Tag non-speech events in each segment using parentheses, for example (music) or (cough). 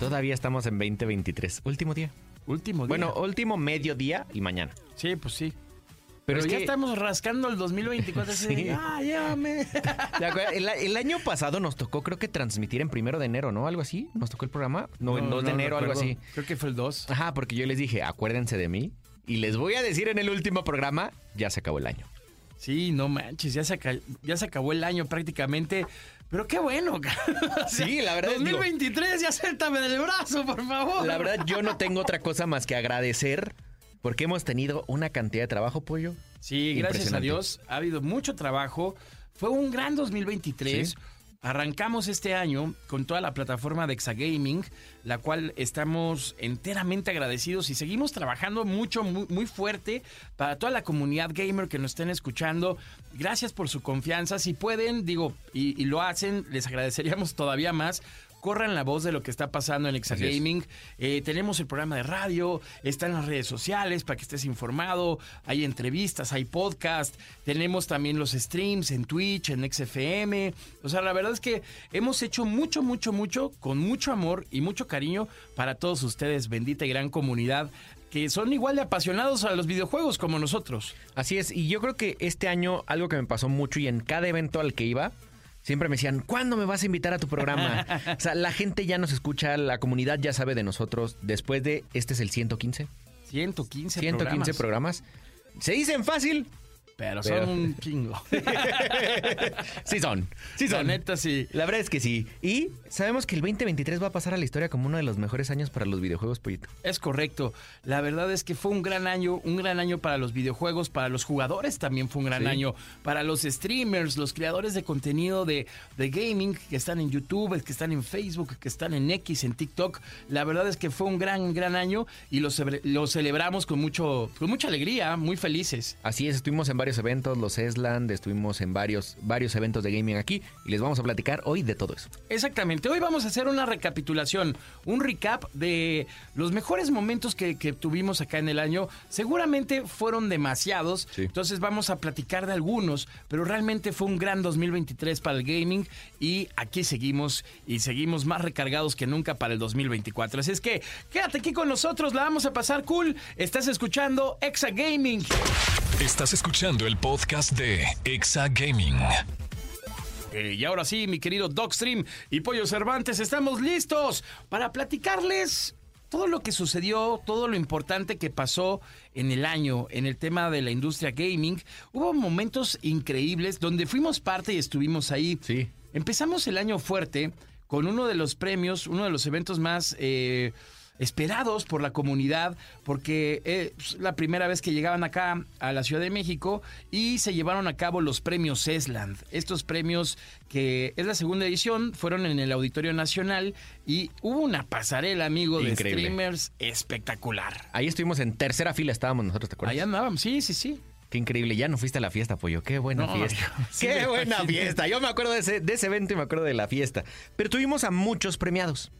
Todavía estamos en 2023. Último día. Último día. Bueno, último mediodía y mañana. sí, pues sí. Pero Pero, es ya que- estamos rascando el 2024. así de, (laughs) Sí. ah, llévame. (laughs) El, el año pasado nos tocó, creo que transmitir en primero de enero, ¿no? Algo así. Nos tocó el programa. No, en 2 de enero, algo así. Creo que fue el 2. Ajá, porque yo les dije, acuérdense de mí. Y les voy a decir en el último programa, ya se acabó el año. Sí, no manches, ya se, ya se acabó el año prácticamente. Pero qué bueno. (laughs) Sí, la verdad, digo- 2023, ya suéltame del brazo, por favor. La verdad, yo no tengo otra cosa más que agradecer porque hemos tenido una cantidad de trabajo, pollo. Sí, gracias a. Dios. Ha habido mucho trabajo. Fue un gran 2023. Sí. Arrancamos este año con toda la plataforma de Exagaming, la cual estamos enteramente agradecidos y seguimos trabajando mucho, muy, fuerte para toda la comunidad gamer que nos estén escuchando. Gracias por su confianza. Si pueden, digo, y lo hacen, les agradeceríamos todavía más. Corran la voz de lo que está pasando en. Exagaming. Eh, tenemos el programa de radio, está en las redes sociales para que estés informado. Hay entrevistas, hay podcast. Tenemos también los streams en Twitch, en XFM. O sea, la verdad es que hemos hecho mucho, mucho, mucho, con mucho amor y mucho cariño para todos ustedes, bendita y gran comunidad, que son igual de apasionados a los videojuegos como nosotros. Así es, y yo creo que este año algo que me pasó mucho y en cada evento al que iba, siempre me decían, ¿cuándo me vas a invitar a tu programa? (laughs) o sea, la gente ya nos escucha, la comunidad ya sabe de nosotros. Después de, este es el 115, 115, 115 programas. programas. Se dicen fácil, Pero Pero- son un chingo. (laughs) sí son, sí La son. neta, sí. La verdad es que sí. Y sabemos que el 2023 va a pasar a la historia como uno de los mejores años para los videojuegos, Pollito. Es correcto. La verdad es que fue un gran año, un gran año para los videojuegos, para los jugadores también fue un gran Sí. año, para los streamers, los creadores de contenido de, de gaming que están en YouTube, que están en Facebook, que están en X, en TikTok. La verdad es que fue un gran, gran año y lo, lo celebramos con, mucho, con mucha alegría, muy felices. Así es, estuvimos en varios eventos, los Esland, estuvimos en varios, varios eventos de gaming aquí y les vamos a platicar hoy de todo eso. Exactamente. Hoy vamos a hacer una recapitulación, un recap de los mejores momentos que, que tuvimos acá en el año. Seguramente fueron demasiados, Sí. entonces vamos a platicar de algunos, pero realmente fue un gran 2023 para el gaming y aquí seguimos y seguimos más recargados que nunca para el 2024. Así es que quédate aquí con nosotros, la vamos a pasar cool. Estás escuchando Exa Gaming. Estás escuchando el podcast de Exa Gaming. Eh, y ahora sí, mi querido Dogstream y Pollo Cervantes, estamos listos para platicarles todo lo que sucedió, todo lo importante que pasó en el año en el tema de la industria gaming. Hubo momentos increíbles donde fuimos parte y estuvimos ahí. Sí. Empezamos el año fuerte con uno de los premios, uno de los eventos más eh, esperados por la comunidad, porque es la primera vez que llegaban acá a la Ciudad de México y se llevaron a cabo los premios Esland. Estos premios que es la segunda edición, fueron en el Auditorio Nacional y hubo una pasarela, amigo, de Increíble. streamers espectacular. Ahí estuvimos en tercera fila, estábamos nosotros, ¿te acuerdas? Ahí andábamos, sí, sí, sí. Qué increíble, ya no fuiste a la fiesta, pollo. Qué buena No, fiesta. yo- (laughs) sí Qué buena fiesta. Yo me acuerdo de ese, de ese evento y me acuerdo de la fiesta. Pero tuvimos a muchos premiados.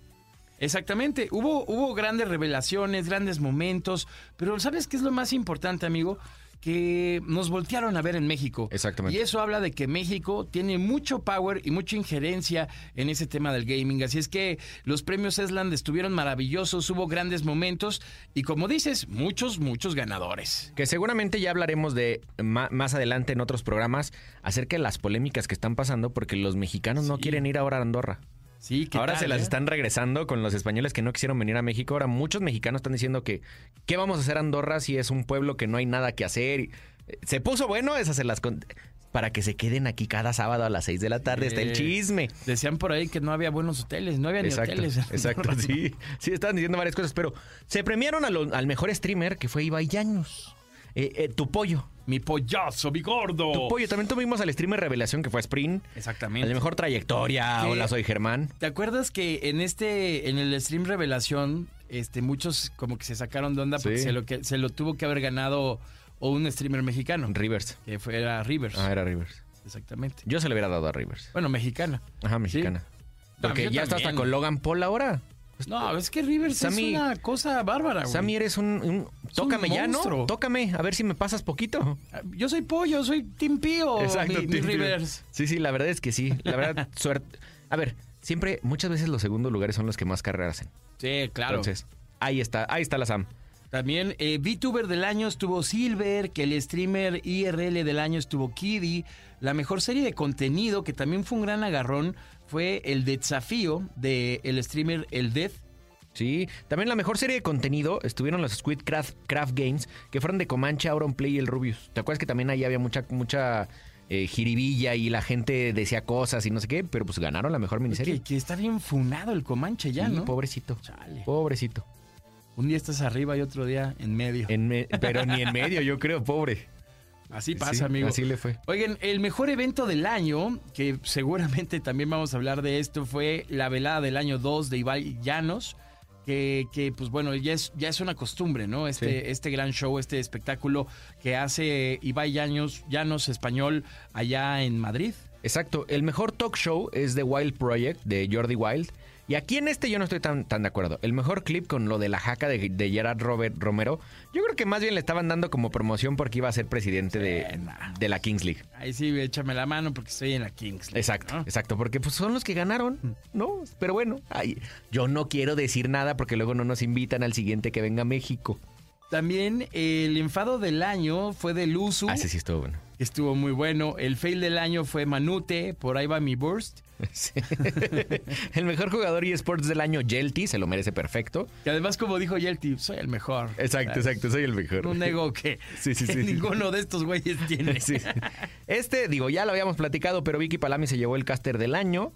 Exactamente, hubo, hubo grandes revelaciones, grandes momentos, pero ¿sabes qué es lo más importante, amigo? Que nos voltearon a ver en México. Exactamente. Y eso habla de que México tiene mucho power y mucha injerencia en ese tema del gaming. Así es que los premios Esland estuvieron maravillosos, hubo grandes momentos y como dices, muchos, muchos ganadores. Que seguramente ya hablaremos de más adelante en otros programas acerca de las polémicas que están pasando porque los mexicanos no quieren ir ahora a Andorra. Sí, ¿qué Ahora tal, se las eh? están regresando con los españoles que no quisieron venir a México. Ahora muchos mexicanos están diciendo que ¿qué vamos a hacer Andorra si es un pueblo que no hay nada que hacer? Y, eh, Se puso bueno, esas se las con- para que se queden aquí cada sábado a las 6 de la tarde. Está el chisme. Decían por ahí que no había buenos hoteles, no había ni hoteles. (laughs) exacto, sí. Sí, estaban diciendo varias cosas, pero se premiaron lo- al mejor streamer que fue Ibai Llanos. Eh, eh, tu pollo. Mi pollazo, mi gordo. Tu pollo. También tuvimos al streamer revelación que fue Sprint. Exactamente. De mejor trayectoria. ¿Qué? Hola, soy Germán. ¿Te acuerdas que en este, en el stream revelación, este, muchos como que se sacaron de onda porque Sí. se, lo que, se lo tuvo que haber ganado o un streamer mexicano, Rivers. que fue era Rivers. Ah, era Rivers. Exactamente. Yo se le hubiera dado a Rivers. Bueno, mexicana. Ajá, mexicana. Porque yo ya está hasta con Logan Paul ahora. No, es que Rivers Sammy- es una cosa bárbara, güey. Sammy, eres un... un- tócame ya, ¿no? Tócame, a ver si me pasas poquito. Yo soy pollo, soy Team Pío, mi, mi Tim Rivers. Sí, sí, la verdad es que sí. La verdad, (laughs) suerte. A ver, siempre, muchas veces los segundos lugares son los que más carreras hacen. Sí, claro. Entonces, ahí está, ahí está la Sam. También eh, VTuber del año estuvo Silver, que el streamer IRL del año estuvo Kiddy. La mejor serie de contenido, que también fue un gran agarrón, fue el desafío del el streamer El Death. Sí, también la mejor serie de contenido estuvieron los Squid Craft, Craft Games, que fueron de Comanche, Auronplay y el Rubius. ¿Te acuerdas que también ahí había mucha, mucha eh, jiribilla y la gente decía cosas y no sé qué? Pero pues ganaron la mejor miniserie. Que, que está bien funado el Comanche ya, Sí, ¿no? Pobrecito. Chale. Pobrecito. Un día estás arriba y otro día en medio. En me- pero ni en medio, yo creo, pobre. Así pasa, Sí, amigo. Así le fue. Oigan, el mejor evento del año, que seguramente también vamos a hablar de esto, fue la velada del año 2 de Ibai Llanos. Que, que, pues bueno, ya es, ya es una costumbre, ¿no? Este, Sí. este gran show, este espectáculo que hace Ibai Llanos, Llanos Español allá en Madrid. Exacto. El mejor talk show es The Wild Project de Jordi Wild. Y aquí en este yo no estoy tan, tan de acuerdo. El mejor clip con lo de la jaca de, de Gerard Robert Romero, yo creo que más bien le estaban dando como promoción porque iba a ser presidente de, de la Kings League. Ahí sí, échame la mano porque estoy en la Kings. League, Exacto, ¿no? exacto, porque pues son los que ganaron, ¿no? Pero bueno, ay, yo no quiero decir nada porque luego no nos invitan al siguiente que venga a México. También el enfado del año fue de Luzu, Ah, ese sí estuvo bueno. estuvo muy bueno. El fail del año fue Manute, por ahí va mi burst. (laughs) Sí. (laughs) el mejor jugador eSports del año, Jelty, se lo merece perfecto. Que además, como dijo Yelty, soy el mejor. Exacto, exacto, soy el mejor. Un ego que, (laughs) Sí, sí, que sí, sí. ninguno de estos güeyes tiene. Sí. Este, digo, ya lo habíamos platicado, pero Vicky Palami se llevó el caster del año.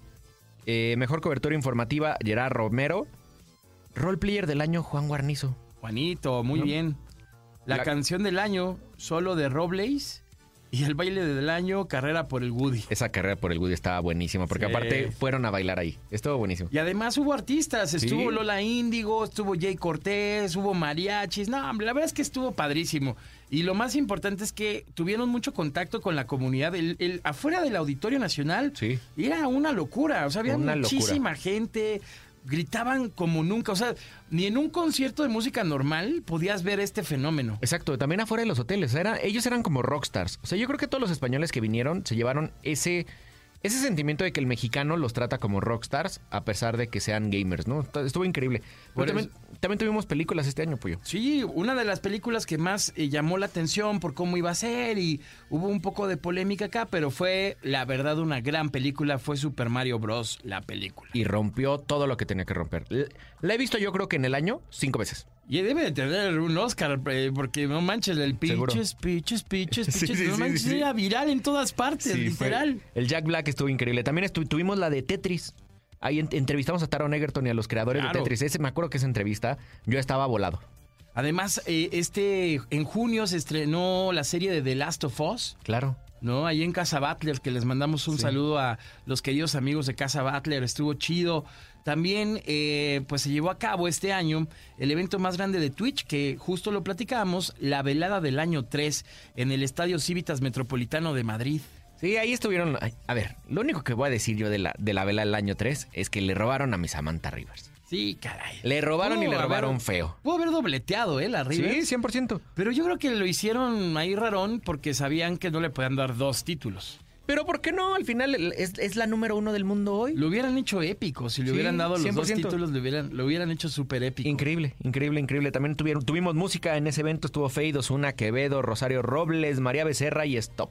Eh, mejor cobertura informativa, Gerard Romero. Roleplayer del año, Juan Guarnizo. Juanito, muy ¿No? bien. La, La- canción del año, solo de Robles. Y el baile del año, carrera por el Woody. Esa carrera por el Woody estaba buenísima, porque Sí. aparte fueron a bailar ahí. Estuvo buenísimo. Y además hubo artistas, estuvo Sí. Lola Índigo, estuvo Jay Cortés, hubo mariachis. No, hombre, la verdad es que estuvo padrísimo. Y lo más importante es que tuvieron mucho contacto con la comunidad. El, el- afuera del Auditorio Nacional Sí. era una locura. O sea, había Una locura. muchísima gente. Gritaban como nunca. O sea, ni en un concierto de música normal podías ver este fenómeno. Exacto, también afuera de los hoteles. Era, ellos eran como rockstars. O sea, yo creo que todos los españoles que vinieron se llevaron ese, ese sentimiento de que el mexicano los trata como rockstars, a pesar de que sean gamers, ¿no? Estuvo increíble. Pero también, también tuvimos películas este año, Puyo. Sí, una de las películas que más eh, llamó la atención por cómo iba a ser y hubo un poco de polémica acá, pero fue la verdad una gran película, fue Super Mario Bros. la película. Y rompió todo lo que tenía que romper. La he visto yo creo que en el año cinco veces. Y debe de tener un Oscar, porque no manches, el Seguro. pitches, pitches, pitches, (laughs) Sí, sí, no manches, sí. era viral en todas partes, fue- literal. El Jack Black estuvo increíble. También estu- tuvimos la de Tetris. Ahí en- entrevistamos a Taron Egerton y a los creadores Claro. de Tetris. Ese, me acuerdo que esa entrevista yo estaba volado. Además, eh, este en junio se estrenó la serie de The Last of Us. Claro. ¿No? Ahí en Casa Butler, que les mandamos un Sí. saludo a los queridos amigos de Casa Butler, estuvo chido. También, eh, pues se llevó a cabo este año el evento más grande de Twitch, que justo lo platicábamos, la velada del año 3 en el Estadio Civitas Metropolitano de Madrid. Sí, ahí estuvieron. A ver, lo único que voy a decir yo de la, de la vela del año 3 es que le robaron a mi Samantha Rivers. Sí, caray. Le robaron y le haber- robaron feo. Pudo haber dobleteado, ¿eh? La Rivers. Sí, 100%. Pero yo creo que lo hicieron ahí rarón porque sabían que no le podían dar dos títulos. Pero ¿por qué no? Al final es, es la número uno del mundo hoy. Lo hubieran hecho épico. Si le Sí, hubieran dado los dos 100%. títulos, lo hubieran, lo hubieran hecho súper épico. Increíble, increíble, increíble. También tuvieron, tuvimos música en ese evento. Estuvo Fade, Osuna, Quevedo, Rosario Robles, María Becerra y Stop.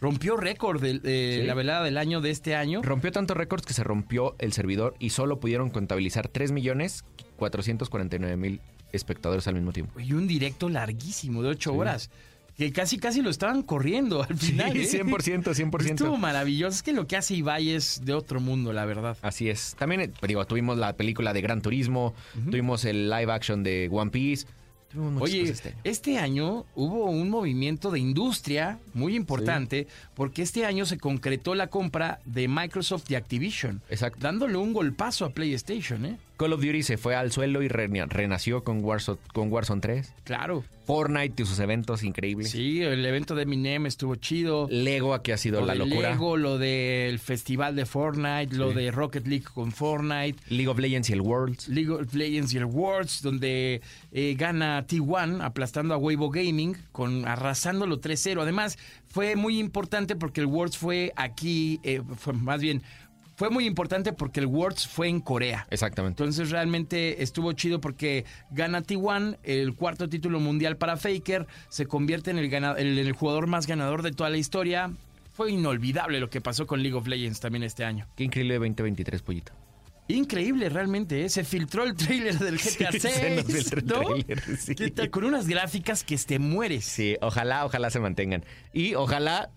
Rompió récord de, de Sí. la velada del año de este año. Rompió tantos récords que se rompió el servidor y solo pudieron contabilizar 3 millones 449 mil espectadores al mismo tiempo. Y un directo larguísimo de ocho horas. Que casi, casi lo estaban corriendo al final. ¿eh? 100%, 100%. Estuvo maravilloso. Es que lo que hace Ibai es de otro mundo, la verdad. Así es. También, eh, digo, tuvimos la película de Gran Turismo, tuvimos el live action de One Piece. Tuvimos Oye, cosas este año. este año hubo un movimiento de industria muy importante porque este año se concretó la compra de Microsoft y Activision, Exacto. dándole un golpazo a PlayStation, ¿eh? Call of Duty se fue al suelo y re- renació con Warzone, con Warzone 3. Claro. Fortnite y sus eventos increíbles. Sí, el evento de Eminem estuvo chido. Lego aquí ha sido Lo la de locura. Lego, lo del festival de Fortnite, lo Sí. de Rocket League con Fortnite. League of Legends y el Worlds. League of Legends y el Worlds, donde eh, gana T1 aplastando a Weibo Gaming, con arrasándolo 3-0. Además, fue muy importante porque el Worlds fue aquí, eh, fue, más bien, fue muy importante porque el Worlds fue en Corea. Exactamente. Entonces realmente estuvo chido porque gana T1, el cuarto título mundial para Faker, se convierte en el, gana- el- el jugador más ganador de toda la historia. Fue inolvidable lo que pasó con League of Legends también este año. Qué increíble 2023, pollito. Increíble, realmente. ¿eh? Se filtró el tráiler del GTA Sí, 6. se nos filtró el ¿no? tráiler, sí. ¿Qué tal? Con unas gráficas que te mueres. Sí, ojalá, ojalá se mantengan. Y ojalá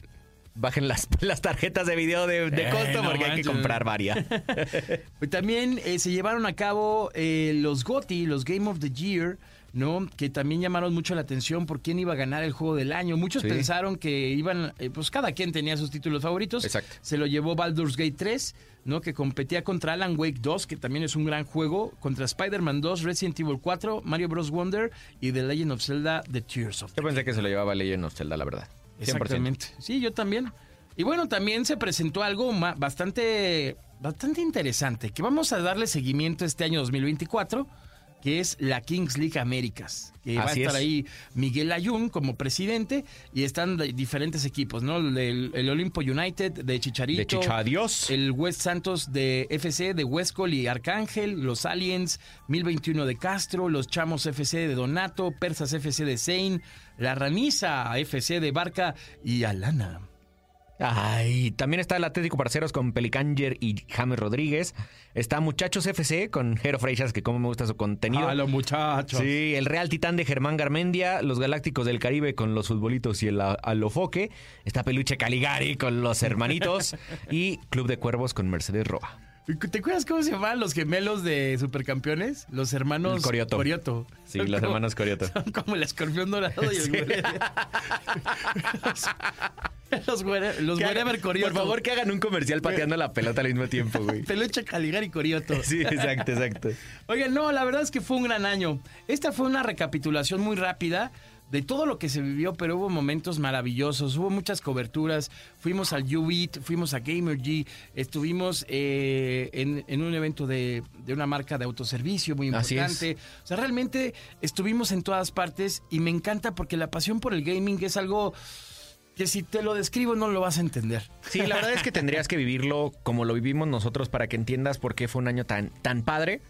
bajen las, (laughs) las tarjetas de video de, de Eh, costo no porque hay que comprar varias. (laughs) Pues También eh, se llevaron a cabo eh, los GOTY, los Game of the Year, ¿no? Que también llamaron mucho la atención por quién iba a ganar el juego del año. Muchos Sí. pensaron que iban, eh, pues cada quien tenía sus títulos favoritos. Exacto. Se lo llevó Baldur's Gate 3, ¿no? Que competía contra Alan Wake 2, que también es un gran juego, contra Spider-Man 2, Resident Evil 4, Mario Bros. Wonder y The Legend of Zelda, The Tears of the Yo pensé que se lo llevaba Legend of Zelda, la verdad. 100%. Exactamente. Sí, yo también. Y bueno, también se presentó algo bastante, bastante interesante, que vamos a darle seguimiento este año 2024, que es la Kings League Américas. Que va a estar es. ahí Miguel Ayun como presidente y están diferentes equipos, ¿no? El, el Olimpo United de Chicharito. De Chicha, adiós. El West Santos de FC de Huescol y Arcángel, los Aliens 1021 de Castro, los Chamos FC de Donato, Persas FC de Sein, la Raniza FC de Barca y Alana. Ay, también está el Atlético Parceros con Pelicanger y James Rodríguez. Está Muchachos FC con Jero Freixas, que como me gusta su contenido. los muchachos. Sí, el Real Titán de Germán Garmendia, los Galácticos del Caribe con los futbolitos y el a- Alofoque, está Peluche Caligari con los hermanitos (laughs) y Club de Cuervos con Mercedes Roa. ¿Te acuerdas cómo se llamaban los gemelos de supercampeones? Los hermanos Corioto. Corioto. Sí, Son los como- hermanos Corioto. Son como el escorpión dorado y el Sí. (laughs) Los, güere- los wherever Corioto. Por favor, que hagan un comercial pateando la pelota al mismo tiempo, güey. (laughs) Peluche Caligari Corioto. Sí, exacto, exacto. (laughs) Oigan, no, la verdad es que fue un gran año. Esta fue una recapitulación muy rápida de todo lo que se vivió, pero hubo momentos maravillosos, hubo muchas coberturas. Fuimos al UBIT, fuimos a Gamergy, estuvimos eh, en, en un evento de, de una marca de autoservicio muy importante. O sea, realmente estuvimos en todas partes y me encanta porque la pasión por el gaming es algo que si te lo describo no lo vas a entender. Sí, la verdad es que tendrías que vivirlo como lo vivimos nosotros para que entiendas por qué fue un año tan, tan padre.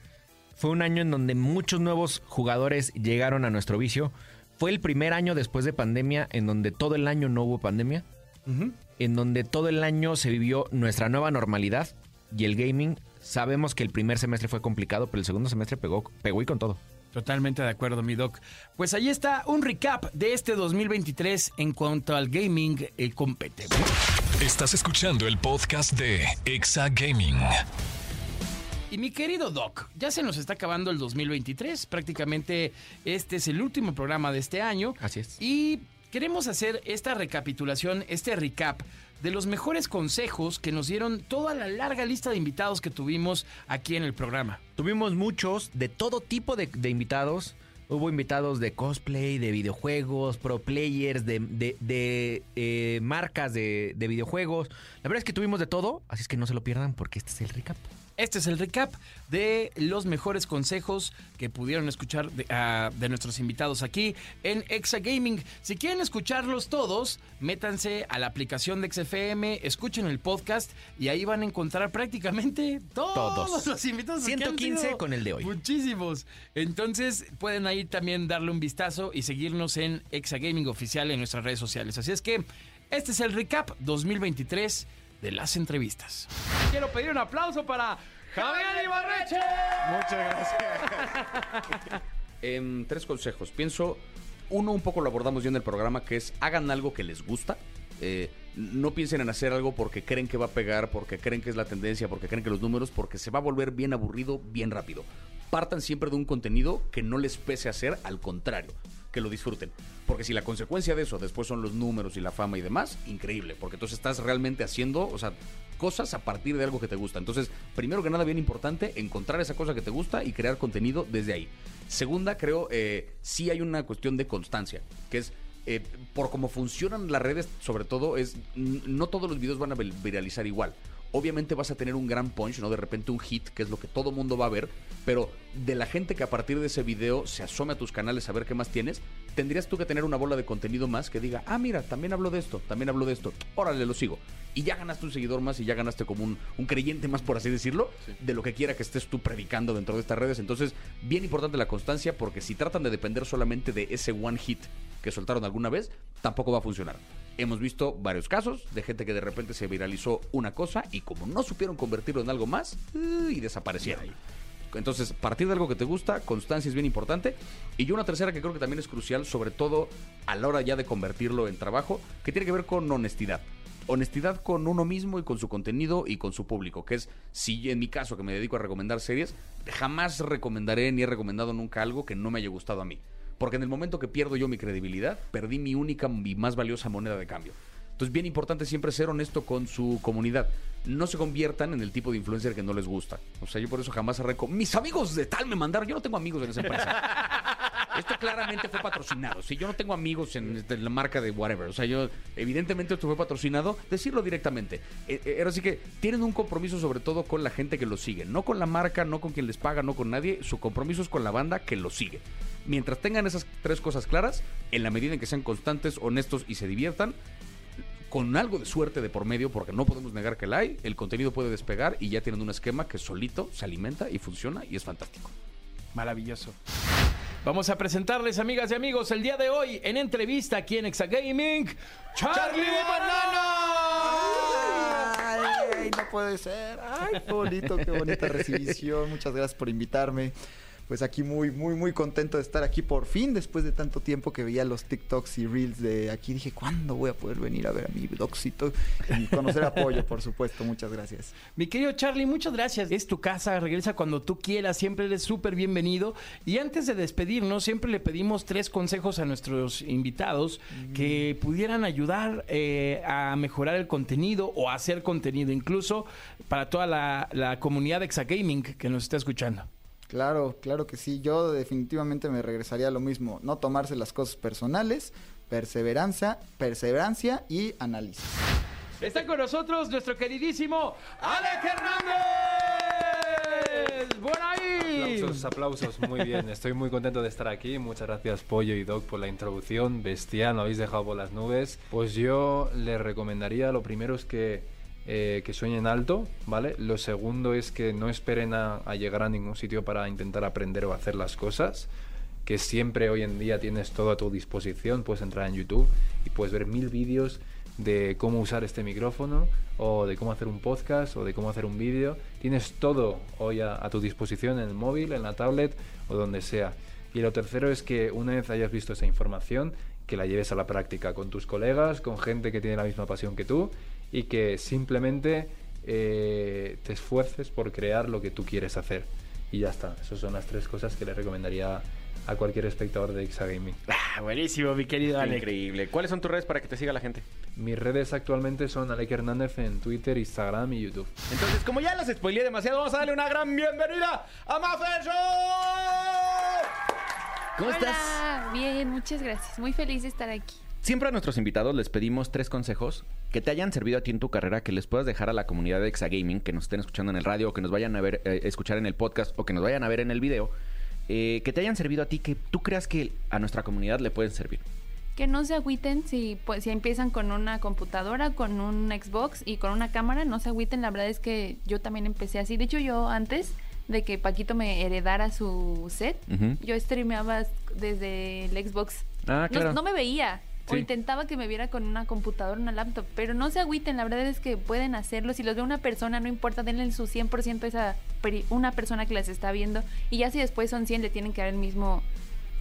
Fue un año en donde muchos nuevos jugadores llegaron a nuestro vicio. Fue el primer año después de pandemia en donde todo el año no hubo pandemia. En donde todo el año se vivió nuestra nueva normalidad y el gaming. Sabemos que el primer semestre ffue complicado, pero el segundo semestre pegó, pegó y con todo. Totalmente de acuerdo, mi doc. Pues ahí está un recap de este 2023 en cuanto al gaming eh, compete. Estás escuchando el podcast de Exa Gaming. Y mi querido doc, ya se nos está acabando el 2023. Prácticamente este es el último programa de este año. Así es. Y queremos hacer esta recapitulación, este recap de los mejores consejos que nos dieron toda la larga lista de invitados que tuvimos aquí en el programa. Tuvimos muchos de todo tipo de, de invitados. Hubo invitados de cosplay, de videojuegos, pro players, de, de- de, eh, marcas de, de videojuegos. La verdad es que tuvimos de todo, así es que no se lo pierdan porque este es el recap. Este es el recap de los mejores consejos que pudieron escuchar de, ah, de nuestros invitados aquí en Exa Gaming. Si quieren escucharlos todos, métanse a la aplicación de XFM, escuchen el podcast y ahí van a encontrar prácticamente todos, Todos. los invitados. porque han 115 sido con el de hoy. Muchísimos. Entonces pueden ahí también darle un vistazo y seguirnos en Exa Gaming Oficial en nuestras redes sociales. Así es que este es el recap 2023 de las entrevistas. Quiero pedir un aplauso para Javier Ibarreche. Muchas gracias. (laughs) Em, tres consejos. Pienso, uno un poco lo abordamos ya en el programa, que es hagan algo que les gusta. Eh, no piensen en hacer algo porque creen que va a pegar, porque creen que es la tendencia, porque creen que los números, porque se va a volver bien aburrido bien rápido. Partan siempre de un contenido que no les pese hacer, al contrario, que lo disfruten. Porque si la consecuencia de eso después son los números y la fama y demás, increíble, porque entonces estás realmente haciendo, o sea, cosas a partir de algo que te gusta. Entonces, primero que nada, bien importante, encontrar esa cosa que te gusta y crear contenido desde ahí. Segunda, creo, eh, sí hay una cuestión de constancia, que es eh, por cómo funcionan las redes, sobre todo, es no todos los videos van a viralizar igual. Obviamente vas a tener un gran punch, ¿no? De repente un hit, que es lo que todo mundo va a ver, pero de la gente que a partir de ese video se asome a tus canales a ver qué más tienes, tendrías tú que tener una bola de contenido más que diga, ah, mira, también hablo de esto, también hablo de esto, órale, lo sigo. Y ya ganaste un seguidor más y ya ganaste como un, un creyente más, por así decirlo, de lo que quiera que estés tú predicando dentro de estas redes. Entonces, bien importante la constancia, porque si tratan de depender solamente de ese one hit que soltaron alguna vez, tampoco va a funcionar. Hemos visto varios casos de gente que de repente se viralizó una cosa y como no supieron convertirlo en algo más, y desaparecieron. Entonces, partir de algo que te gusta, constancia es bien importante. Y yo una tercera que creo que también es crucial, sobre todo a la hora ya de convertirlo en trabajo, que tiene que ver con honestidad. Honestidad con uno mismo y con su contenido y con su público, que es, si en mi caso que me dedico a recomendar series, jamás recomendaré ni he recomendado nunca algo que no me haya gustado a mí. Porque en el momento que pierdo yo mi credibilidad, perdí mi única y más valiosa moneda de cambio. Entonces, bien importante siempre ser honesto con su comunidad. No se conviertan en el tipo de influencer que no les gusta. O sea, yo por eso jamás reco... Mis amigos de tal me mandaron. Yo no tengo amigos en esa empresa. (laughs) Esto claramente fue patrocinado. Si yo no tengo amigos en, este, la marca de whatever. O sea, yo, evidentemente esto fue patrocinado. Decirlo directamente. Eh, eh, ahora sí que tienen un compromiso sobre todo con la gente que lo sigue. No con la marca, no con quien les paga, no con nadie. Su compromiso es con la banda que lo sigue. Mientras tengan esas tres cosas claras, en la medida en que sean constantes, honestos y se diviertan, con algo de suerte de por medio, porque no podemos negar que la hay, el contenido puede despegar y ya tienen un esquema que solito se alimenta y funciona y es fantástico. Maravilloso. Vamos a presentarles, amigas y amigos, el día de hoy en entrevista aquí en Exagaming, Charlie Banana. Ay, no puede ser. Ay, qué bonito, qué bonita recibición. Muchas gracias por invitarme. Pues aquí muy, muy, muy contento de estar aquí por fin, después de tanto tiempo que veía los TikToks y Reels de aquí. Dije, ¿cuándo voy a poder venir a ver a mi doxito? Y conocer apoyo, por supuesto. Muchas gracias. Mi querido Charlie, muchas gracias. Es tu casa, regresa cuando tú quieras, siempre eres súper bienvenido. Y antes de despedirnos, siempre le pedimos tres consejos a nuestros invitados que pudieran ayudar eh, a mejorar el contenido o hacer contenido, incluso para toda la, la comunidad de Exagaming que nos está escuchando. Claro, claro que sí. Yo definitivamente me regresaría a lo mismo. No tomarse las cosas personales, perseverancia, perseverancia y análisis. Está con nosotros nuestro queridísimo Alex Hernández. ¡Por ahí! Aplausos, aplausos, muy bien. Estoy muy contento de estar aquí. Muchas gracias Pollo y Doc por la introducción. Bestial, me habéis dejado por las nubes. Pues yo les recomendaría, lo primero es que, eh, que sueñen alto, ¿vale? Lo segundo es que no esperen a, llegar a ningún sitio para intentar aprender o hacer las cosas. Que siempre hoy en día tienes todo a tu disposición. Puedes entrar en YouTube y puedes ver mil vídeos de cómo usar este micrófono o de cómo hacer un podcast o de cómo hacer un vídeo. Tienes todo hoy a, a, tu disposición en el móvil, en la tablet o donde sea. Y lo tercero es que una vez hayas visto esa información, que la lleves a la práctica con tus colegas, con gente que tiene la misma pasión que tú y que simplemente eh, te esfuerces por crear lo que tú quieres hacer. Y ya está. Esas son las tres cosas que le recomendaría a cualquier espectador de Exagaming. Ah, buenísimo, mi querido Alex. Increíble. ¿Cuáles son tus redes para que te siga la gente? Mis redes actualmente son Alec Hernández en Twitter, Instagram y YouTube. Entonces, como ya las spoileé demasiado, vamos a darle una gran bienvenida a Mafer Show. ¿Cómo Hola, estás? Bien, muchas gracias. Muy feliz de estar aquí. Siempre a nuestros invitados les pedimos tres consejos que te hayan servido a ti en tu carrera, que les puedas dejar a la comunidad de Exagaming, que nos estén escuchando en el radio, o que nos vayan a ver, eh, escuchar en el podcast, o que nos vayan a ver en el video, eh, que te hayan servido a ti, que tú creas que a nuestra comunidad le pueden servir. Que no se agüiten si, pues, si empiezan con una computadora, con un Xbox y con una cámara, no se agüiten. La verdad es que yo también empecé así. De hecho, yo antes de que Paquito me heredara su set, yo streameaba desde el Xbox. Ah, No- claro. no, me veía. O intentaba que me viera con una computadora, una laptop, pero no se agüiten, la verdad es que pueden hacerlo. Si los ve una persona, no importa, denle su 100% a esa peri- una persona que las está viendo. Y ya si después son 100, le tienen que dar el mismo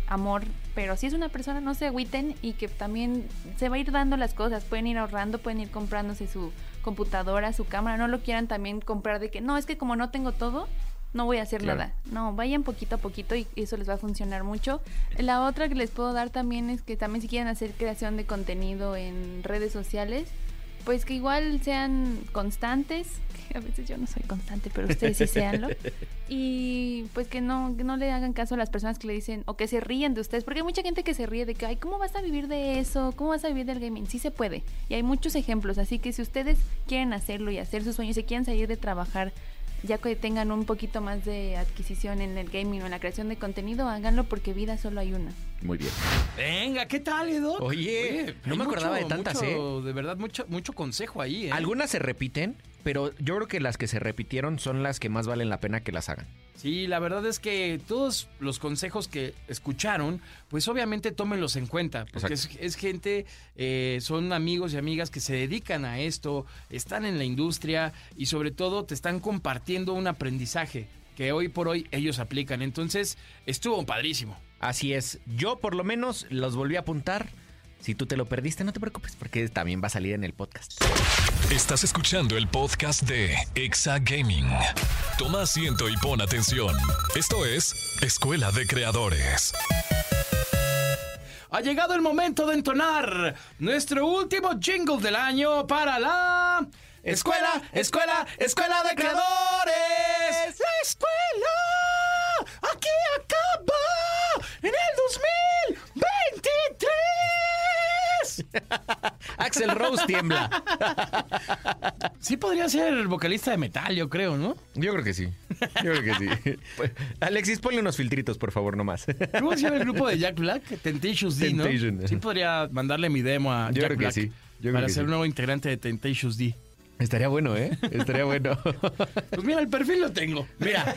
amor. Pero si es una persona, no se agüiten y que también se va a ir dando las cosas. Pueden ir ahorrando, pueden ir comprándose su computadora, su cámara. No lo quieran también comprar de que, no, es que como no tengo todo, no voy a hacer Claro. nada. No, vayan poquito a poquito y eso les va a funcionar mucho. La otra que les puedo dar también es que también si quieren hacer creación de contenido en redes sociales, pues que igual sean constantes, (laughs) que a veces yo no soy constante, pero ustedes sí seanlo. (laughs) Y pues que no, que no le hagan caso a las personas que le dicen o que se ríen de ustedes, porque hay mucha gente que se ríe de que, ay, ¿cómo vas a vivir de eso? ¿Cómo vas a vivir del gaming? Sí se puede. Y hay muchos ejemplos, así que si ustedes quieren hacerlo y hacer sus sueños, y quieren salir de trabajar, ya que tengan un poquito más de adquisición en el gaming o en la creación de contenido, háganlo porque vida solo hay una. Muy bien. Venga, ¿qué tal, Edo? Oye, no me acordaba de tantas, mucho, De verdad, mucho, mucho consejo ahí, ¿eh? Algunas se repiten, pero yo creo que las que se repitieron son las que más valen la pena que las hagan. Sí, la verdad es que todos los consejos que escucharon, pues obviamente tómenlos en cuenta, porque es, es gente, eh, son amigos y amigas que se dedican a esto, están en la industria y sobre todo te están compartiendo un aprendizaje que hoy por hoy ellos aplican. Entonces, estuvo padrísimo. Así es. Yo por lo menos los volví a apuntar. Si tú te lo perdiste, no te preocupes, porque también va a salir en el podcast. Estás escuchando el podcast de Exa Gaming. Toma asiento y pon atención. Esto es Escuela de Creadores. Ha llegado el momento de entonar nuestro último jingle del año para la Escuela, Escuela, Escuela de Creadores. La escuela aquí acaba en el 2023. (laughs) Axel Rose tiembla. (laughs) Sí podría ser vocalista de metal, yo creo, ¿no? Yo creo que sí. Yo creo que sí. (laughs) Pues, Alexis, ponle unos filtritos, por favor, nomás. ¿Cómo se llama el grupo de Jack Black? Temptations D, ¿no? Temptation. Sí podría mandarle mi demo a Yo Jack creo que Black sí. Yo creo para que ser sí. un nuevo integrante de Temptations D. Estaría bueno, ¿eh? Estaría bueno. Pues mira, el perfil lo tengo. Mira,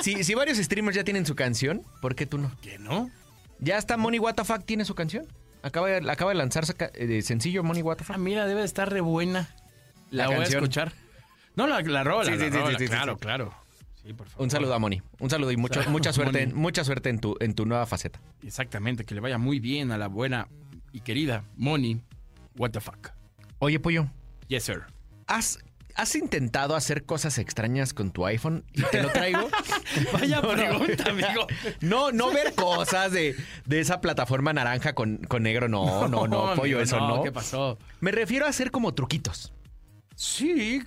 si, si varios streamers ya tienen su canción, ¿por qué tú no? ¿Qué no? Ya está Money WTF tiene su canción. Acaba de, acaba de lanzar saca- eh, sencillo Money WTF. Ah, mira, debe de estar re buena. La, La voy canción. a escuchar. No, la, la rola, Sí, la sí, sí, rola, sí, sí, claro, sí. claro. Sí, por favor. Un saludo a Money. Un saludo y mucho- mucha suerte, Moni. mucha suerte en tu, en tu nueva faceta. Exactamente, que le vaya muy bien a la buena y querida Moni. What the fuck. Oye, Pollo, Yes, sir. ¿has, ¿has intentado hacer cosas extrañas con tu iPhone y te lo traigo? (laughs) Vaya No, no. pregunta, amigo. No, no ver cosas de, de esa plataforma naranja con, con negro. No, no, no, Pollo, amigo, eso no. ¿Qué pasó? Me refiero a hacer como truquitos. Sí,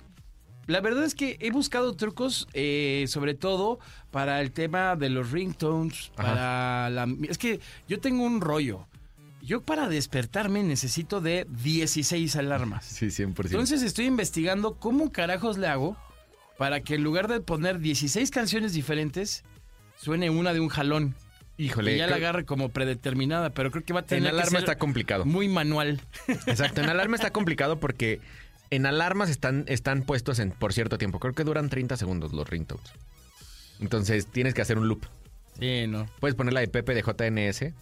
la verdad es que he buscado trucos, eh, sobre todo para el tema de los ringtones, Ajá. para la... Es que yo tengo un rollo. Yo para despertarme necesito de 16 alarmas. Sí, 100%. Entonces estoy investigando cómo carajos le hago para que en lugar de poner 16 canciones diferentes, suene una de un jalón. Híjole, y ya la agarre como predeterminada, pero creo que va a en tener que alarma ser está complicado. muy manual. Exacto, en alarma está (laughs) complicado porque en alarmas están, están puestos en, por cierto tiempo. Creo que duran 30 segundos los ringtones. Entonces tienes que hacer un loop. Sí, no. Puedes poner la de Pepe de JNS,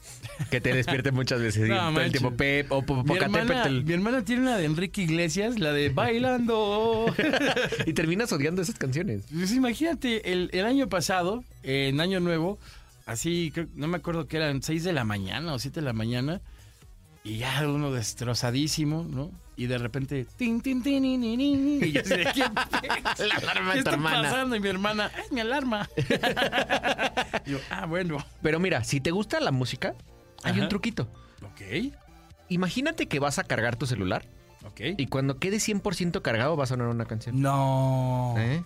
que te despierte (laughs) muchas veces. No, todo el tiempo Pep o Po- Mi hermana, mi hermana tiene una de Enrique Iglesias, la de (laughs) Bailando. Y terminas odiando esas canciones. Pues imagínate, el, el año pasado, en Año Nuevo, así, creo- no me acuerdo que eran 6 de la mañana o 7 de la mañana, y ya uno destrozadísimo, ¿no? Y de repente, tin, tin, tin, ni, ni, ni, y yo así de, ¿qué, La alarma ¿qué de tu está hermana. pasando? Y mi hermana, ¡es mi alarma! Y (laughs) yo, ah, bueno. Pero mira, si te gusta la música, hay Ajá. un truquito. Ok, Imagínate que vas a cargar tu celular ok. y cuando quede 100% cargado va a sonar una canción. No. ¿Eh?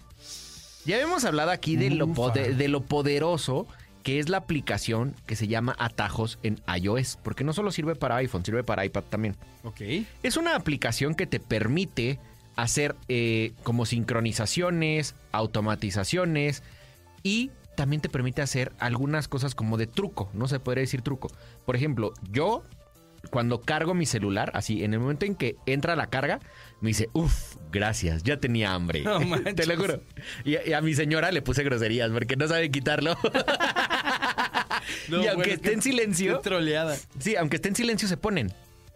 Ya habíamos hablado aquí de lo, Ufa. pode- de lo poderoso que es la aplicación que se llama Atajos en iOS, porque no solo sirve para iPhone, sirve para iPad también. Ok. Es una aplicación que te permite hacer eh, como sincronizaciones, automatizaciones y también te permite hacer algunas cosas como de truco, no se podría decir truco. Por ejemplo, yo cuando cargo mi celular, así, en el momento en que entra la carga, me dice, uff, gracias, ya tenía hambre. No (laughs) Te lo juro. Y, y a mi señora le puse groserías porque no sabe quitarlo. (laughs) No, y aunque bueno, esté en silencio, troleada. sí, aunque esté en silencio se ponen.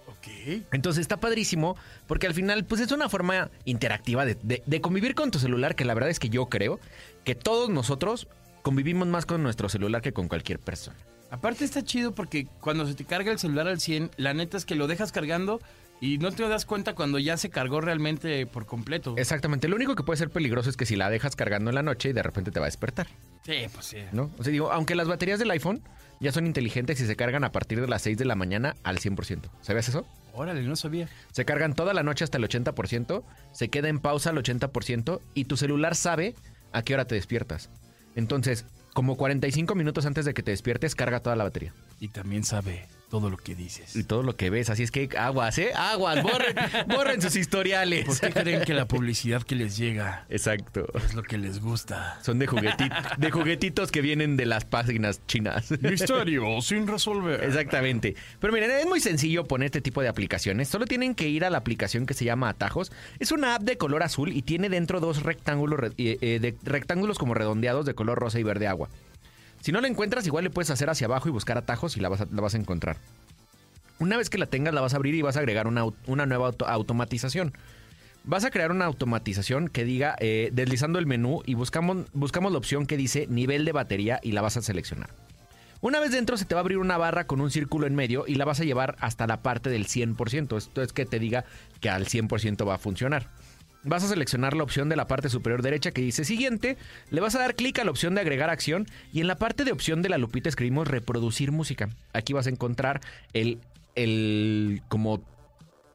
Ok. Entonces está padrísimo porque al final pues es una forma interactiva de, de- de convivir con tu celular que la verdad es que yo creo que todos nosotros convivimos más con nuestro celular que con cualquier persona. Aparte está chido porque cuando se te carga el celular al 100, la neta es que lo dejas cargando y no te das cuenta cuando ya se cargó realmente por completo. Exactamente, lo único que puede ser peligroso es que si la dejas cargando en la noche y de repente te va a despertar, Sí, pues sí. ¿no? O sea, digo, aunque las baterías del iPhone ya son inteligentes y se cargan a partir de las 6 de la mañana al 100%. ¿Sabías eso? Órale, no sabía. Se cargan toda la noche hasta el 80%, se queda en pausa al 80% y tu celular sabe a qué hora te despiertas. Entonces, como 45 minutos antes de que te despiertes, carga toda la batería. Y también sabe todo lo que dices. Y todo lo que ves. Así es que aguas, ¿eh? Aguas. Borren, (laughs) borren sus historiales. ¿Por qué creen que la publicidad que les llega Exacto. es lo que les gusta? Son de, jugueti- de juguetitos que vienen de las páginas chinas. Misterio (laughs) sin resolver. Exactamente. Pero miren, es muy sencillo poner este tipo de aplicaciones. Solo tienen que ir a la aplicación que se llama Atajos. Es una app de color azul y tiene dentro dos rectángulos, re- eh, eh, de- rectángulos como redondeados de color rosa y verde agua. Si no la encuentras, igual le puedes hacer hacia abajo y buscar atajos y la vas a, encontrar. Una vez que la tengas, la vas a abrir y vas a agregar una, una nueva auto- automatización. Vas a crear una automatización que diga, eh, deslizando el menú y buscamos, buscamos la opción que dice nivel de batería y la vas a seleccionar. Una vez dentro se te va a abrir una barra con un círculo en medio y la vas a llevar hasta la parte del 100%. Esto es que te diga que al 100% va a funcionar. Vas a seleccionar la opción de la parte superior derecha que dice siguiente, le vas a dar clic a la opción de agregar acción y en la parte de opción de la lupita escribimos reproducir música. Aquí vas a encontrar el, el como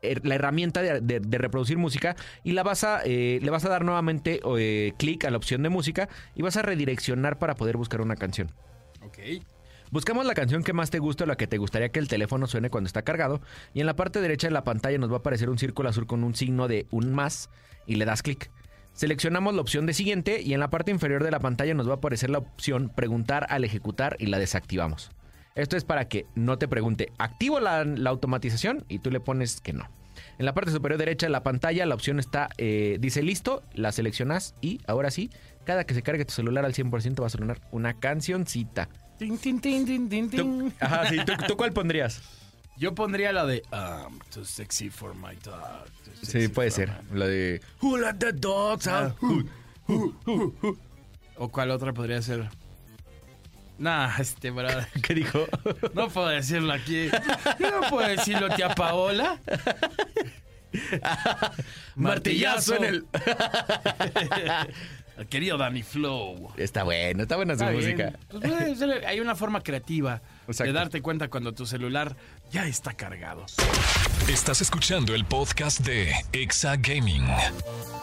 er- la herramienta de, reproducir música y la vas a, eh, le vas a dar nuevamente eh, clic a la opción de música y vas a redireccionar para poder buscar una canción. Ok. Buscamos la canción que más te guste o la que te gustaría que el teléfono suene cuando está cargado. Y en la parte derecha de la pantalla nos va a aparecer un círculo azul con un signo de un más y le das clic. Seleccionamos la opción de siguiente y en la parte inferior de la pantalla nos va a aparecer la opción preguntar al ejecutar y la desactivamos. Esto es para que no te pregunte, activo la, la automatización y tú le pones que no. En la parte superior derecha de la pantalla la opción está, eh, dice listo, la seleccionas y ahora sí, cada que se cargue tu celular al 100% va a sonar una cancioncita. Tin, tin, tin, tin, tin, tin. ajá, sí, ¿tú, tú cuál pondrías? Yo pondría la de I'm too sexy for my dog. Sí, puede ser. my-" La de Who let the dogs out? ¿O cuál otra podría ser? Nah, este brother. (laughs) ¿Qué dijo? No puedo decirlo aquí. No puedo decirlo, tía Paola. (laughs) Martillazo en el. (laughs) El querido Danny Flow. Está bueno, está buena su Está música. Pues hay una forma creativa Exacto. de darte cuenta cuando tu celular ya está cargado. Estás escuchando el podcast de Exa Gaming.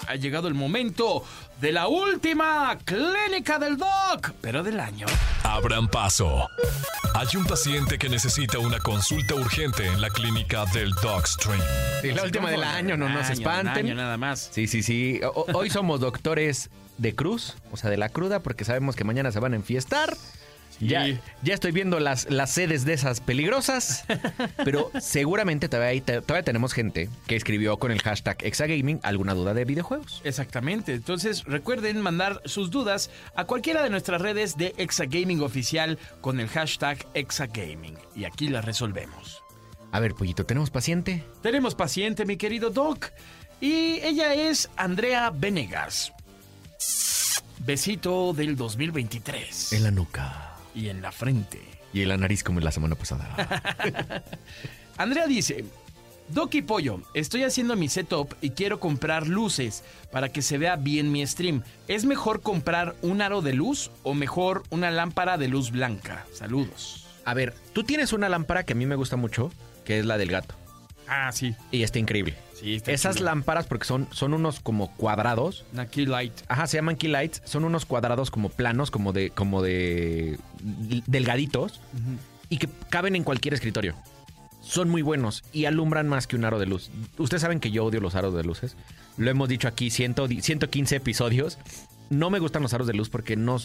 Ha llegado el momento de la última clínica del Doc, pero del año. Abran paso. Hay un paciente que necesita una consulta urgente en la clínica del Dogstream. Sí, la última del año, no nos espanten. año nada más. Sí, sí, sí. O- hoy somos doctores de cruz, o sea, de la cruda, porque sabemos que mañana se van a enfiestar. Ya, ya estoy viendo las, las sedes de esas peligrosas, (laughs) pero seguramente todavía, hay- todavía tenemos gente que escribió con el hashtag Exagaming alguna duda de videojuegos. Exactamente. Entonces recuerden mandar sus dudas a cualquiera de nuestras redes de Exagaming Oficial con el hashtag Exagaming. Y aquí las resolvemos. A ver, pollito, ¿tenemos paciente? Tenemos paciente, mi querido Doc. Y ella es Andrea Venegas. Besito del 2023. En la nuca. Y en la frente. Y en la nariz como la semana pasada. (laughs) Andrea dice, Doc y Pollo, estoy haciendo mi setup y quiero comprar luces para que se vea bien mi stream. ¿Es mejor comprar un aro de luz o mejor una lámpara de luz blanca? Saludos. A ver, tú tienes una lámpara que a mí me gusta mucho, que es la del gato. Ah, sí. Y está increíble. Sí, Esas chulo. lámparas, porque son, son unos como cuadrados. Una key light. Ajá, se llaman key lights. Son unos cuadrados como planos, como de, como de delgaditos. Y que caben en cualquier escritorio. Son muy buenos y alumbran más que un aro de luz. Ustedes saben que yo odio los aros de luces. Lo hemos dicho aquí 100 115 episodios. No me gustan los aros de luz porque no,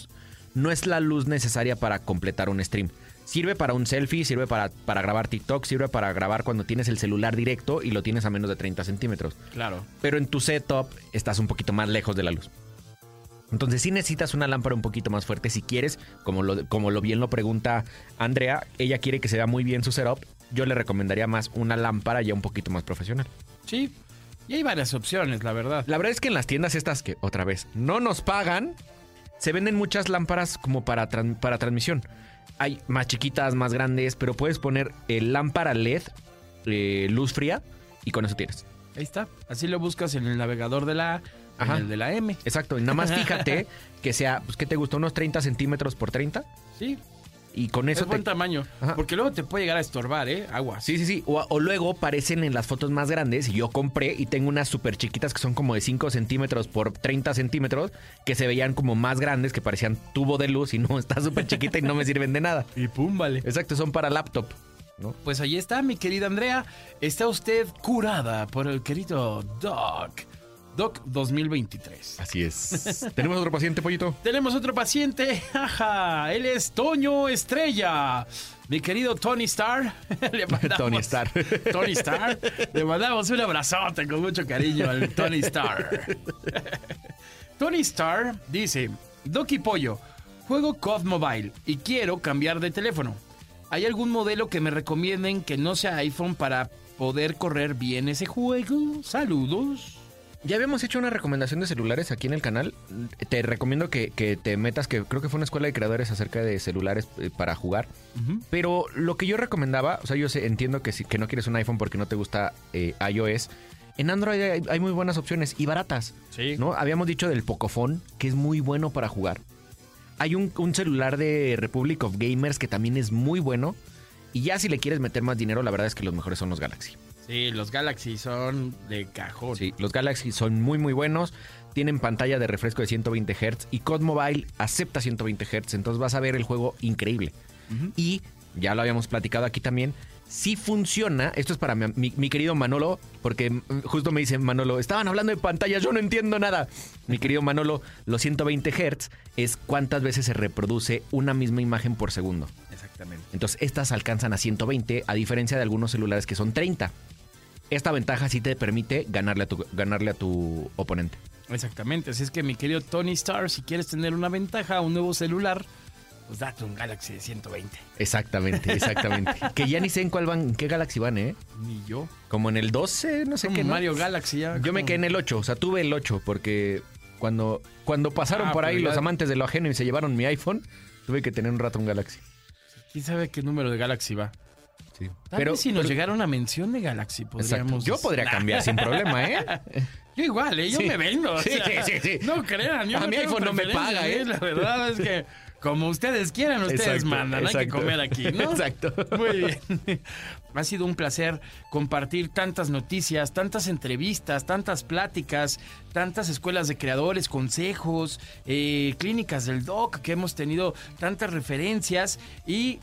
no es la luz necesaria para completar un stream. Sirve para un selfie, sirve para, para grabar TikTok, sirve para grabar cuando tienes el celular directo y lo tienes a menos de 30 centímetros. Claro. Pero en tu setup estás un poquito más lejos de la luz. Entonces sí necesitas una lámpara un poquito más fuerte si quieres, como lo, como lo bien lo pregunta Andrea, ella quiere que se vea muy bien su setup, yo le recomendaría más una lámpara ya un poquito más profesional. Sí. Y hay varias opciones, la verdad. La verdad es que en las tiendas estas que, otra vez, no nos pagan, se venden muchas lámparas como para, para transmisión. Hay más chiquitas, más grandes, pero puedes poner eh, lámpara LED, eh, luz fría, y con eso tienes. Ahí está. Así lo buscas en el navegador de la A, en el de la M. Exacto, y nada más (laughs) fíjate que sea, pues, ¿qué te gusta? ¿Unos 30 centímetros por 30? Sí. Y con eso es buen te... tamaño. Ajá. Porque luego te puede llegar a estorbar, ¿eh? Aguas. Sí, sí, sí. O, o luego parecen en las fotos más grandes y yo compré y tengo unas súper chiquitas que son como de 5 centímetros por 30 centímetros que se veían como más grandes, que parecían tubo de luz y no, (laughs) está súper chiquita y no me sirven de nada. Y pum, vale. Exacto, son para laptop. ¿no? Pues ahí está, mi querida Andrea. Está usted curada por el querido Doc. Doc 2023. Así es. (laughs) ¿Tenemos otro paciente, pollito? Tenemos otro paciente. (laughs) Ajá, él es Toño Estrella. Mi querido Tony Star. (laughs) Le mandamos- Tony Starr. Tony Star. Le mandamos un abrazote con mucho cariño al Tony Star. Tony Star dice: Doc y Pollo, juego COD Mobile y quiero cambiar de teléfono. ¿Hay algún modelo que me recomienden que no sea iPhone para poder correr bien ese juego? Saludos. Ya habíamos hecho una recomendación de celulares aquí en el canal. Te recomiendo que, que te metas, que creo que fue una escuela de creadores acerca de celulares eh, para jugar. Pero lo que yo recomendaba, o sea, yo sé, entiendo que, si, que no quieres un iPhone porque no te gusta eh, iOS. En Android hay, hay muy buenas opciones y baratas. Sí. ¿no? Habíamos dicho del Pocophone, que es muy bueno para jugar. Hay un, un celular de Republic of Gamers que también es muy bueno. Y ya si le quieres meter más dinero, la verdad es que los mejores son los Galaxy. Sí, los Galaxy son de cajón. Sí, los Galaxy son muy muy buenos. Tienen pantalla de refresco de 120 Hz y COD Mobile acepta 120 Hz, entonces vas a ver el juego increíble. Y ya lo habíamos platicado aquí también. Si funciona, esto es para mi, mi- mi querido Manolo, porque justo me dice Manolo, estaban hablando de pantallas, yo no entiendo nada. Mi querido Manolo, los 120 Hz es cuántas veces se reproduce una misma imagen por segundo. Exactamente. Entonces, estas alcanzan a 120, a diferencia de algunos celulares que son 30. Esta ventaja sí te permite ganarle a tu, ganarle a tu oponente. Exactamente. Así es que mi querido Tony Star, si quieres tener una ventaja, un nuevo celular, pues date un Galaxy de 120. Exactamente, (laughs) exactamente. que ya ni sé en cuál van, en qué Galaxy van, ¿eh? Ni yo. Como en el 12, no sé Como qué. ¿no? Mario Galaxy ya. Yo me quedé en el 8, o sea, tuve el 8 porque cuando, cuando pasaron Ah, por ahí ya- los amantes de lo ajeno y se llevaron mi iPhone, tuve que tener un rato un Galaxy. ¿Quién sabe qué número de Galaxy va? Sí. Vez si nos llegara una mención de Galaxy, Exacto. podríamos... Yo podría Nah. cambiar sin problema, ¿eh? (laughs) Yo igual, ¿eh? Yo Sí. me vendo. o Sí, sea, sí, sí. No crean, yo A no mi iPhone no me paga, ¿eh? La verdad es que como ustedes quieran, ustedes Exacto, mandan. Hay que comer aquí, ¿no? Exacto. Muy bien. (laughs) Ha sido un placer compartir tantas noticias, tantas entrevistas, tantas pláticas, tantas escuelas de creadores, consejos, eh, clínicas del doc, que hemos tenido tantas referencias y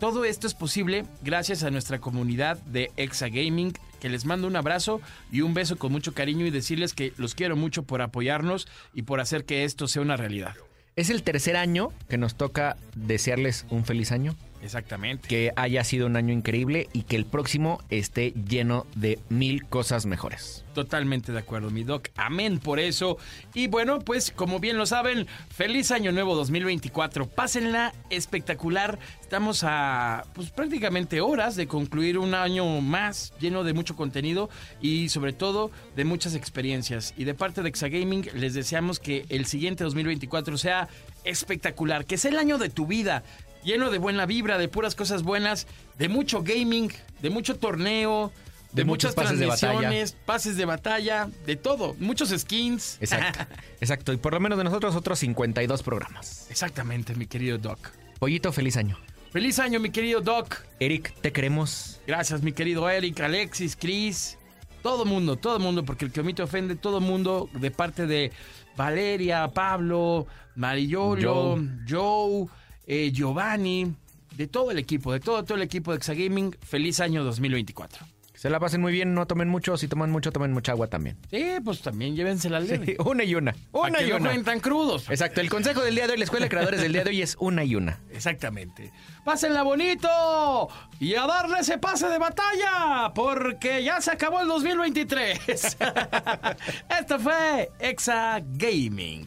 todo esto es posible gracias a nuestra comunidad de Exa Gaming, que les mando un abrazo y un beso con mucho cariño y decirles que los quiero mucho por apoyarnos y por hacer que esto sea una realidad. Es el tercer año que nos toca desearles un feliz año. Exactamente. que haya sido un año increíble y que el próximo esté lleno de mil cosas mejores. Totalmente de acuerdo, mi doc. Amén por eso. Y bueno, pues como bien lo saben, feliz año nuevo 2024. Pásenla espectacular. Estamos a pues prácticamente horas de concluir un año más lleno de mucho contenido y sobre todo de muchas experiencias. Y de parte de Exagaming les deseamos que el siguiente 2024 sea espectacular, que sea el año de tu vida. Lleno de buena vibra, de puras cosas buenas, de mucho gaming, de mucho torneo, de, muchas pases de transmisiones, pases de batalla, de todo, muchos skins. Exacto. (laughs) Exacto. Y por lo menos de nosotros otros 52 programas. Exactamente, mi querido Doc. Pollito, feliz año. Feliz año, mi querido Doc. Eric, te queremos. Gracias, mi querido Eric, Alexis, Chris. Todo mundo, todo mundo, porque el que omite ofende, todo mundo, de parte de Valeria, Pablo, Marillolo, Joe, eh, Giovanni, de todo el equipo, de todo, todo el equipo de Exagaming. Feliz año 2024. Se la pasen muy bien, no tomen mucho. Si toman mucho, tomen mucha agua también. Sí, pues también llévense la leve. una y una. Una y no una. jueguen tan crudos. Exacto. El consejo del día de hoy, la escuela de creadores del día de hoy es una y una. Exactamente. Pásenla bonito y a darle ese pase de batalla porque ya se acabó el 2023. (laughs) Esto fue Exa Gaming.